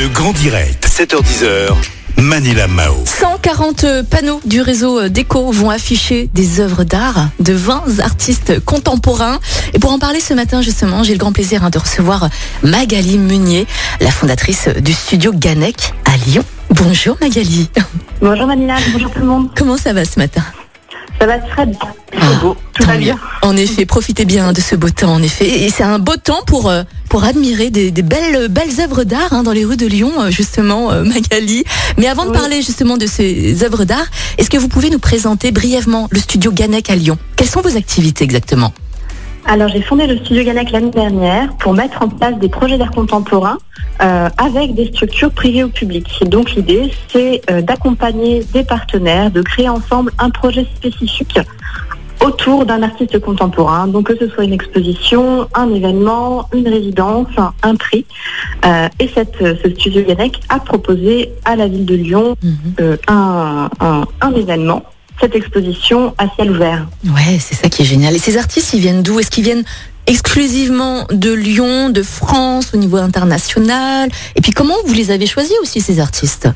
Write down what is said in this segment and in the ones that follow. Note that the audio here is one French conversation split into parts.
Le grand direct, 7h10h. Manila Mao. 140 panneaux du réseau déco vont afficher des œuvres d'art de 20 artistes contemporains. Et pour en parler ce matin, justement, j'ai le grand plaisir hein, de recevoir Magali Meunier, la fondatrice du studio Ganec à Lyon. Bonjour Magali. Bonjour Manila, bonjour tout le monde. Comment ça va ce matin? Ça va très bien. Fait Ah, beau, tout Tant va mieux. bien. En effet, profitez bien de ce beau temps, en effet. Et c'est un beau temps pour euh, pour admirer des, des belles belles œuvres d'art hein, dans les rues de Lyon, euh, justement, euh, Magali. Mais avant de parler justement de ces œuvres d'art, est-ce que vous pouvez nous présenter brièvement le studio Ganec à Lyon? Quelles sont vos activités exactement? Alors j'ai fondé le studio Ganec l'année dernière pour mettre en place des projets d'art contemporain euh, avec des structures privées ou publiques. Donc l'idée c'est euh, d'accompagner des partenaires, de créer ensemble un projet spécifique autour d'un artiste contemporain, donc que ce soit une exposition, un événement, une résidence, un, prix. Euh, et cette, ce studio Ganec a proposé à la ville de Lyon euh, un, un- un événement, cette exposition à ciel ouvert. Ouais, c'est ça qui est génial. Et ces artistes, ils viennent d'où? Est-ce qu'ils viennent exclusivement de Lyon, de France, au niveau international? Et puis comment vous les avez choisis aussi ces artistes?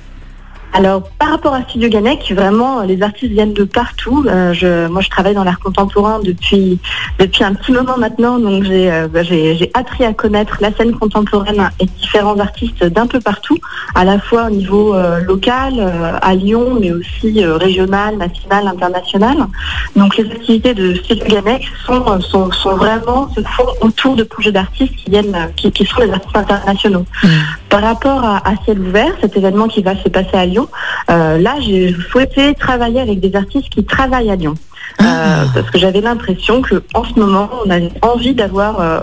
Alors, par rapport à Studio Ganec, vraiment, les artistes viennent de partout. Euh, moi, je travaille dans l'art contemporain depuis, depuis un petit moment maintenant, donc j'ai euh, bah, j'ai- appris à connaître la scène contemporaine et différents artistes d'un peu partout, à la fois au niveau euh, local, à Lyon, mais aussi régional, national, international. Donc, les activités de Studio Ganec sont, sont, sont vraiment, se font autour de projets d'artistes qui viennent, qui, qui sont des artistes internationaux. Par rapport à, à ciel ouvert, cet événement qui va se passer à Lyon, euh, là j'ai souhaité travailler avec des artistes qui travaillent à Lyon. Euh, Ah. parce que j'avais l'impression que en ce moment on avait envie d'avoir euh,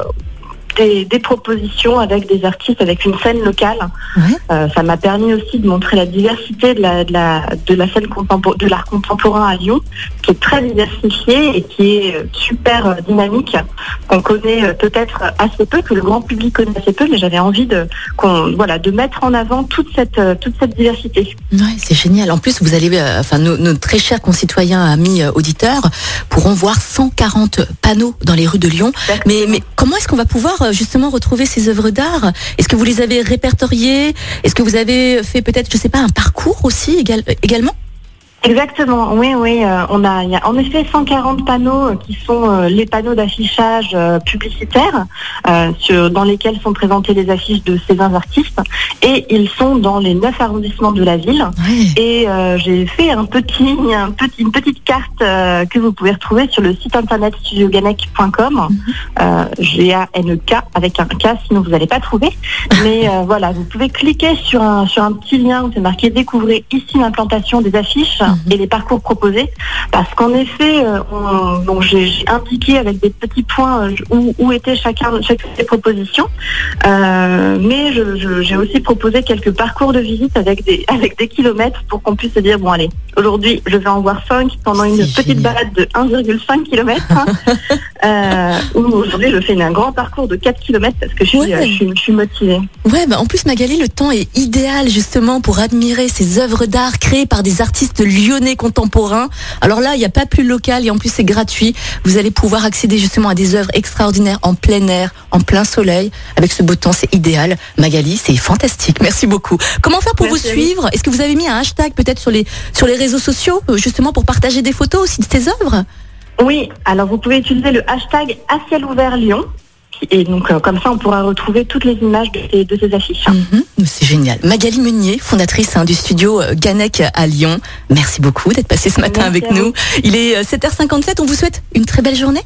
des, des propositions avec des artistes, avec une scène locale. Ouais. Euh, ça m'a permis aussi de montrer la diversité de la, de la, de la scène contempo- de l'art contemporain à Lyon, qui est très diversifiée et qui est euh, super euh, dynamique, qu'on connaît peut-être assez peu, que le grand public connaît assez peu, mais j'avais envie de, voilà, de mettre en avant toute cette, toute cette diversité. Ouais, c'est génial. En plus, vous allez, euh, enfin, nos, nos très chers concitoyens, amis auditeurs, pourront voir 140 panneaux dans les rues de Lyon. Mais, mais comment est-ce qu'on va pouvoir justement retrouver ces œuvres d'art. Est-ce que vous les avez répertoriées? Est-ce que vous avez fait peut-être, je sais pas, un parcours aussi euh, également? Exactement, oui, oui. euh, on a, il y a en effet 140 panneaux euh, qui sont euh, les panneaux d'affichage publicitaires sur- dans lesquels sont présentées les affiches de ces 20 artistes et ils sont dans les 9 arrondissements de la ville. Et j'ai fait un petit, un petit, une petite carte que vous pouvez retrouver sur le site internet studioganec.com. Euh, G-A-N-E-K avec un K, sinon vous n'allez pas trouver. Mais voilà, vous pouvez cliquer sur un, sur un petit lien où c'est marqué Découvrez ici l'implantation des affiches et les parcours proposés. Parce qu'en effet, euh, on- donc j'ai indiqué avec des petits points euh, où, où était chacun, chacune des propositions. Euh, mais j'ai aussi proposé quelques parcours de visite avec des, avec des kilomètres pour qu'on puisse se dire, bon allez, aujourd'hui je vais en voir 5 pendant une petite balade de 1,5 km. euh, ou aujourd'hui je fais un grand parcours de 4 km parce que je suis, Ouais. euh, je suis, je suis motivée. Ouais, bah en plus Magali, le temps est idéal justement pour admirer ces œuvres d'art créées par des artistes lyonnais contemporains. Alors là, il n'y a pas plus local et en plus c'est gratuit. Vous allez pouvoir accéder justement à des œuvres extraordinaires en plein air, en plein soleil. Avec ce beau temps, c'est idéal. Magali, c'est fantastique. Merci beaucoup. Comment faire pour Merci vous. suivre? Est-ce que vous avez mis un hashtag peut-être sur les sur les réseaux sociaux euh, justement pour partager des photos aussi de ces œuvres Oui, alors vous pouvez utiliser le hashtag à ciel ouvert Lyon. Et donc euh, comme ça on pourra retrouver toutes les images de ces, de ces affiches. Mhm, C'est génial. Magali Meunier, fondatrice hein, du studio euh, Ganec à Lyon. Merci beaucoup d'être passée ce matin Merci avec nous. Il est euh, 7h57. On vous souhaite une très belle journée.